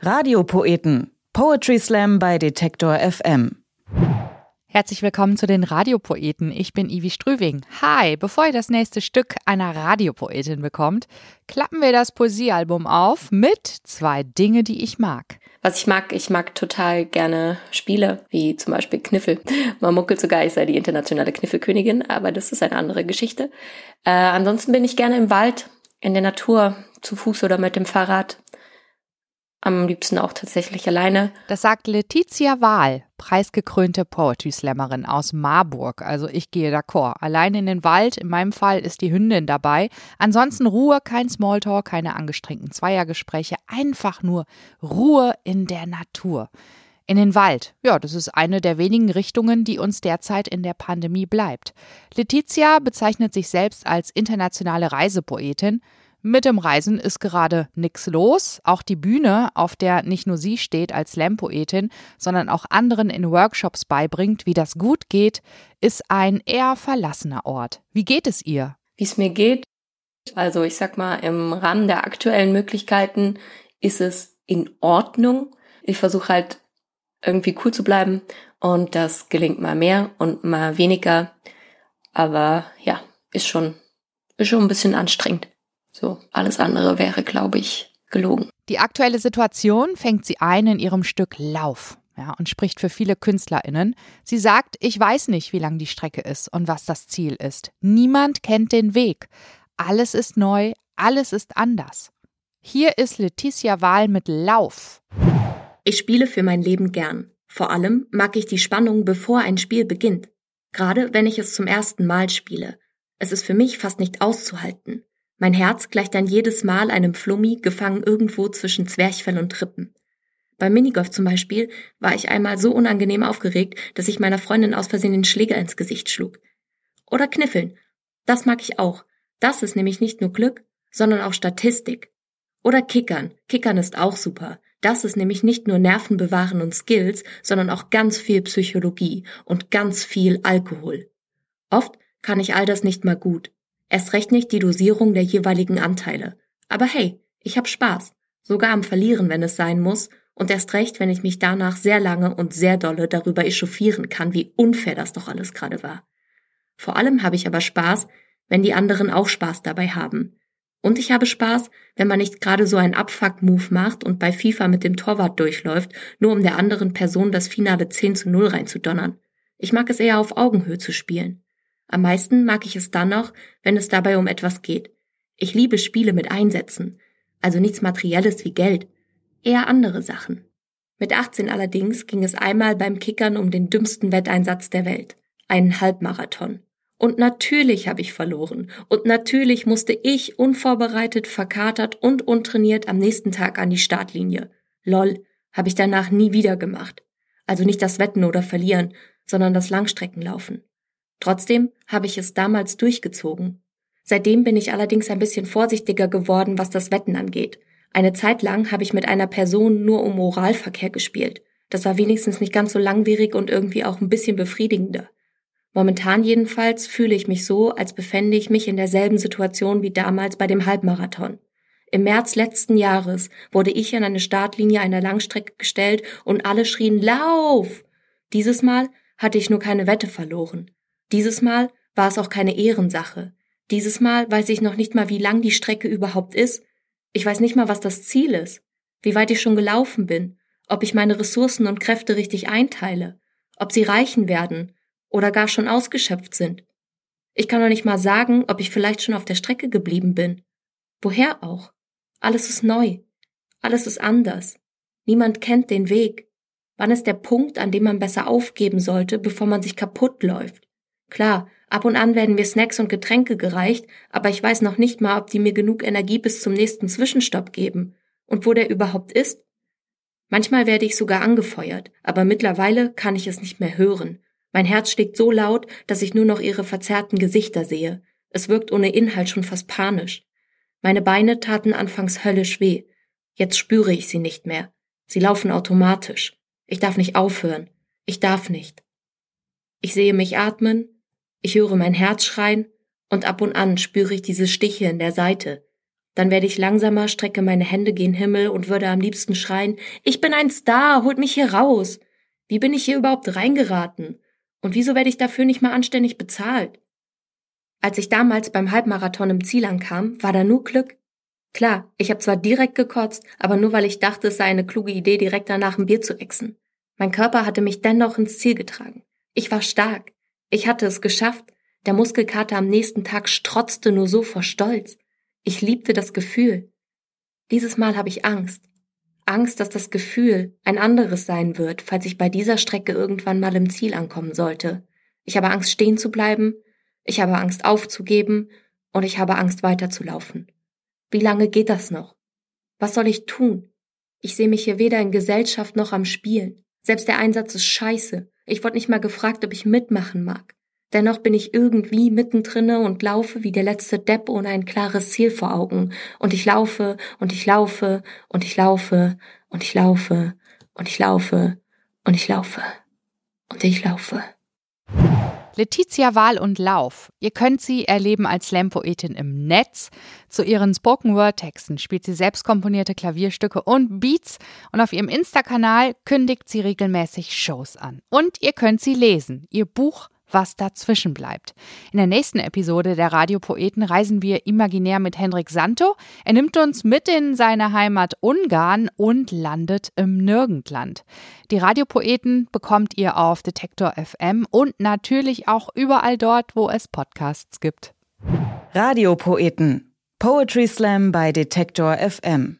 Radiopoeten. Poetry Slam bei Detektor FM. Herzlich willkommen zu den Radiopoeten. Ich bin Ivi Strüving. Hi, bevor ihr das nächste Stück einer Radiopoetin bekommt, klappen wir das Poesiealbum auf mit zwei Dinge, die ich mag. Was ich mag, ich mag total gerne Spiele, wie zum Beispiel Kniffel. Man munkelt sogar, ich sei die internationale Kniffelkönigin, aber das ist eine andere Geschichte. Äh, ansonsten bin ich gerne im Wald, in der Natur, zu Fuß oder mit dem Fahrrad. Am liebsten auch tatsächlich alleine. Das sagt Letizia Wahl, preisgekrönte Poetry Slammerin aus Marburg. Also ich gehe d'accord. Alleine in den Wald, in meinem Fall ist die Hündin dabei. Ansonsten Ruhe, kein Smalltalk, keine angestrengten Zweiergespräche, einfach nur Ruhe in der Natur. In den Wald. Ja, das ist eine der wenigen Richtungen, die uns derzeit in der Pandemie bleibt. Letizia bezeichnet sich selbst als internationale Reisepoetin. Mit dem Reisen ist gerade nichts los. Auch die Bühne, auf der nicht nur sie steht als Slam-Poetin, sondern auch anderen in Workshops beibringt, wie das gut geht, ist ein eher verlassener Ort. Wie geht es ihr? Wie es mir geht? Also ich sag mal, im Rahmen der aktuellen Möglichkeiten ist es in Ordnung. Ich versuche halt irgendwie cool zu bleiben und das gelingt mal mehr und mal weniger. Aber ja, ist schon, ist schon ein bisschen anstrengend. So, alles andere wäre, glaube ich, gelogen. Die aktuelle Situation fängt sie ein in ihrem Stück Lauf. Ja, und spricht für viele KünstlerInnen. Sie sagt, ich weiß nicht, wie lang die Strecke ist und was das Ziel ist. Niemand kennt den Weg. Alles ist neu, alles ist anders. Hier ist Leticia Wahl mit Lauf. Ich spiele für mein Leben gern. Vor allem mag ich die Spannung, bevor ein Spiel beginnt. Gerade wenn ich es zum ersten Mal spiele. Es ist für mich fast nicht auszuhalten. Mein Herz gleicht dann jedes Mal einem Flummi, gefangen irgendwo zwischen Zwerchfell und Rippen. Beim Minigolf zum Beispiel war ich einmal so unangenehm aufgeregt, dass ich meiner Freundin aus Versehen den Schläger ins Gesicht schlug. Oder Kniffeln. Das mag ich auch. Das ist nämlich nicht nur Glück, sondern auch Statistik. Oder Kickern. Kickern ist auch super. Das ist nämlich nicht nur Nerven bewahren und Skills, sondern auch ganz viel Psychologie und ganz viel Alkohol. Oft kann ich all das nicht mal gut. Erst recht nicht die Dosierung der jeweiligen Anteile. Aber hey, ich hab Spaß. Sogar am Verlieren, wenn es sein muss. Und erst recht, wenn ich mich danach sehr lange und sehr dolle darüber echauffieren kann, wie unfair das doch alles gerade war. Vor allem habe ich aber Spaß, wenn die anderen auch Spaß dabei haben. Und ich habe Spaß, wenn man nicht gerade so einen Abfuck-Move macht und bei FIFA mit dem Torwart durchläuft, nur um der anderen Person das finale 10 zu 0 reinzudonnern. Ich mag es eher auf Augenhöhe zu spielen. Am meisten mag ich es dann noch, wenn es dabei um etwas geht. Ich liebe Spiele mit Einsätzen, also nichts Materielles wie Geld, eher andere Sachen. Mit 18 allerdings ging es einmal beim Kickern um den dümmsten Wetteinsatz der Welt, einen Halbmarathon. Und natürlich habe ich verloren. Und natürlich musste ich unvorbereitet, verkatert und untrainiert am nächsten Tag an die Startlinie. Lol, habe ich danach nie wieder gemacht. Also nicht das Wetten oder Verlieren, sondern das Langstreckenlaufen. Trotzdem habe ich es damals durchgezogen. Seitdem bin ich allerdings ein bisschen vorsichtiger geworden, was das Wetten angeht. Eine Zeit lang habe ich mit einer Person nur um Oralverkehr gespielt. Das war wenigstens nicht ganz so langwierig und irgendwie auch ein bisschen befriedigender. Momentan jedenfalls fühle ich mich so, als befände ich mich in derselben Situation wie damals bei dem Halbmarathon. Im März letzten Jahres wurde ich an eine Startlinie einer Langstrecke gestellt und alle schrien Lauf! Dieses Mal hatte ich nur keine Wette verloren. Dieses Mal war es auch keine Ehrensache. Dieses Mal weiß ich noch nicht mal, wie lang die Strecke überhaupt ist. Ich weiß nicht mal, was das Ziel ist, wie weit ich schon gelaufen bin, ob ich meine Ressourcen und Kräfte richtig einteile, ob sie reichen werden oder gar schon ausgeschöpft sind. Ich kann noch nicht mal sagen, ob ich vielleicht schon auf der Strecke geblieben bin. Woher auch? Alles ist neu. Alles ist anders. Niemand kennt den Weg. Wann ist der Punkt, an dem man besser aufgeben sollte, bevor man sich kaputt läuft? Klar, ab und an werden mir Snacks und Getränke gereicht, aber ich weiß noch nicht mal, ob die mir genug Energie bis zum nächsten Zwischenstopp geben und wo der überhaupt ist. Manchmal werde ich sogar angefeuert, aber mittlerweile kann ich es nicht mehr hören. Mein Herz schlägt so laut, dass ich nur noch ihre verzerrten Gesichter sehe. Es wirkt ohne Inhalt schon fast panisch. Meine Beine taten anfangs höllisch weh. Jetzt spüre ich sie nicht mehr. Sie laufen automatisch. Ich darf nicht aufhören. Ich darf nicht. Ich sehe mich atmen, ich höre mein Herz schreien und ab und an spüre ich diese Stiche in der Seite. Dann werde ich langsamer, strecke meine Hände gen Himmel und würde am liebsten schreien, ich bin ein Star, holt mich hier raus. Wie bin ich hier überhaupt reingeraten? Und wieso werde ich dafür nicht mal anständig bezahlt? Als ich damals beim Halbmarathon im Ziel ankam, war da nur Glück. Klar, ich habe zwar direkt gekotzt, aber nur weil ich dachte, es sei eine kluge Idee, direkt danach ein Bier zu exen. Mein Körper hatte mich dennoch ins Ziel getragen. Ich war stark. Ich hatte es geschafft. Der Muskelkater am nächsten Tag strotzte nur so vor Stolz. Ich liebte das Gefühl. Dieses Mal habe ich Angst. Angst, dass das Gefühl ein anderes sein wird, falls ich bei dieser Strecke irgendwann mal im Ziel ankommen sollte. Ich habe Angst, stehen zu bleiben, ich habe Angst, aufzugeben, und ich habe Angst, weiterzulaufen. Wie lange geht das noch? Was soll ich tun? Ich sehe mich hier weder in Gesellschaft noch am Spielen. Selbst der Einsatz ist scheiße. Ich wurde nicht mal gefragt, ob ich mitmachen mag. Dennoch bin ich irgendwie mittendrinne und laufe wie der letzte Depp ohne ein klares Ziel vor Augen. Und ich laufe und ich laufe und ich laufe und ich laufe und ich laufe und ich laufe und ich laufe. Letizia Wahl und Lauf. Ihr könnt sie erleben als Slam-Poetin im Netz. Zu ihren Spoken-Word-Texten spielt sie selbst komponierte Klavierstücke und Beats und auf ihrem Insta-Kanal kündigt sie regelmäßig Shows an. Und ihr könnt sie lesen. Ihr Buch was dazwischen bleibt. In der nächsten Episode der Radiopoeten reisen wir imaginär mit Henrik Santo. Er nimmt uns mit in seine Heimat Ungarn und landet im Nirgendland. Die Radiopoeten bekommt ihr auf Detektor FM und natürlich auch überall dort, wo es Podcasts gibt. Radiopoeten. Poetry Slam bei Detektor FM.